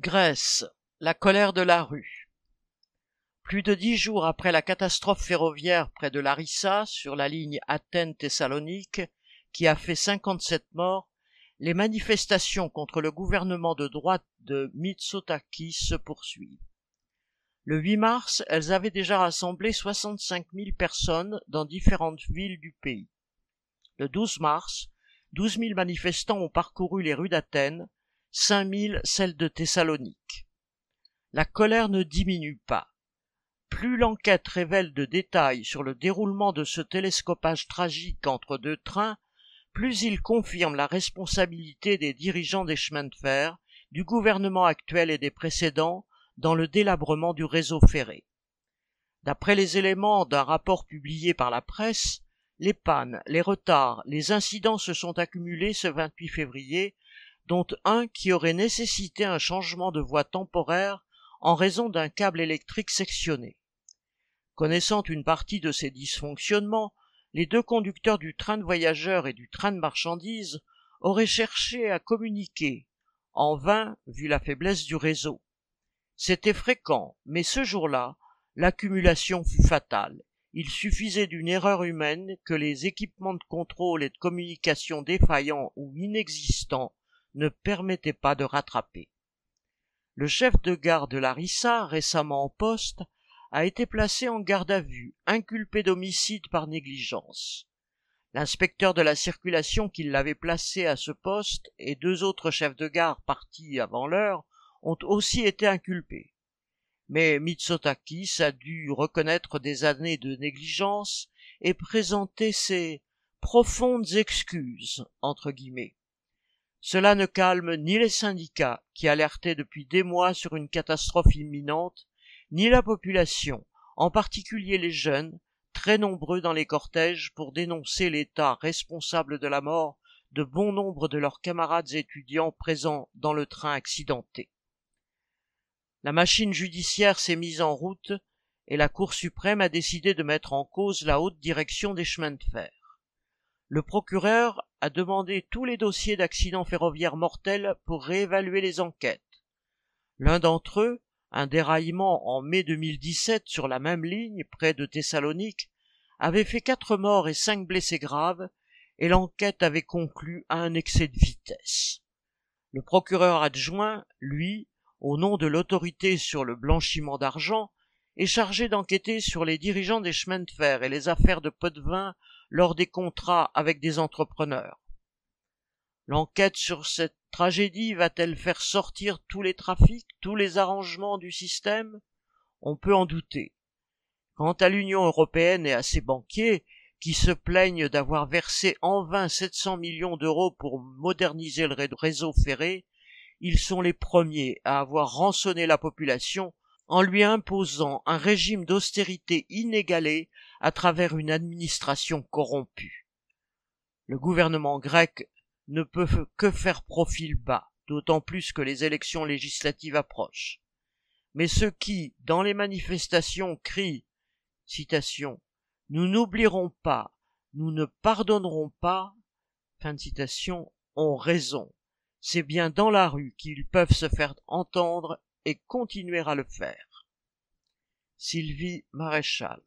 Grèce, la colère de la rue. Plus de dix jours après la catastrophe ferroviaire près de Larissa, sur la ligne Athènes-Thessalonique, qui a fait 57 morts, les manifestations contre le gouvernement de droite de Mitsotakis se poursuivent. Le 8 mars, elles avaient déjà rassemblé 65 000 personnes dans différentes villes du pays. Le 12 mars, 12 000 manifestants ont parcouru les rues d'Athènes, 5 000 celles de Thessalonique. La colère ne diminue pas. Plus l'enquête révèle de détails sur le déroulement de ce télescopage tragique entre deux trains, plus il confirme la responsabilité des dirigeants des chemins de fer, du gouvernement actuel et des précédents dans le délabrement du réseau ferré. D'après les éléments d'un rapport publié par la presse, les pannes, les retards, les incidents se sont accumulés ce 28 février dont un qui aurait nécessité un changement de voie temporaire en raison d'un câble électrique sectionné. Connaissant une partie de ces dysfonctionnements, les deux conducteurs du train de voyageurs et du train de marchandises auraient cherché à communiquer, en vain vu la faiblesse du réseau. C'était fréquent, mais ce jour-là, l'accumulation fut fatale. Il suffisait d'une erreur humaine que les équipements de contrôle et de communication défaillants ou inexistants ne permettait pas de rattraper. Le chef de gare de Larissa, récemment en poste, a été placé en garde à vue, inculpé d'homicide par négligence. L'inspecteur de la circulation qui l'avait placé à ce poste et deux autres chefs de gare partis avant l'heure ont aussi été inculpés. Mais Mitsotakis a dû reconnaître des années de négligence et présenter ses profondes excuses, entre guillemets. Cela ne calme ni les syndicats, qui alertaient depuis des mois sur une catastrophe imminente, ni la population, en particulier les jeunes, très nombreux dans les cortèges pour dénoncer l'État responsable de la mort de bon nombre de leurs camarades étudiants présents dans le train accidenté. La machine judiciaire s'est mise en route et la Cour suprême a décidé de mettre en cause la haute direction des chemins de fer. Le procureur a demandé tous les dossiers d'accidents ferroviaires mortels pour réévaluer les enquêtes. L'un d'entre eux, un déraillement en mai 2017 sur la même ligne près de Thessalonique, avait fait quatre morts et cinq blessés graves, et l'enquête avait conclu à un excès de vitesse. Le procureur adjoint, lui, au nom de l'autorité sur le blanchiment d'argent, est chargé d'enquêter sur les dirigeants des chemins de fer et les affaires de pot-de-vin lors des contrats avec des entrepreneurs. L'enquête sur cette tragédie va-t-elle faire sortir tous les trafics, tous les arrangements du système? On peut en douter. Quant à l'Union européenne et à ses banquiers, qui se plaignent d'avoir versé en vain 700 millions d'euros pour moderniser le réseau ferré, ils sont les premiers à avoir rançonné la population en lui imposant un régime d'austérité inégalé à travers une administration corrompue. Le gouvernement grec ne peut que faire profil bas, d'autant plus que les élections législatives approchent. Mais ceux qui, dans les manifestations, crient citation, Nous n'oublierons pas, nous ne pardonnerons pas, fin de citation, ont raison. C'est bien dans la rue qu'ils peuvent se faire entendre et continuer à le faire. Sylvie Maréchal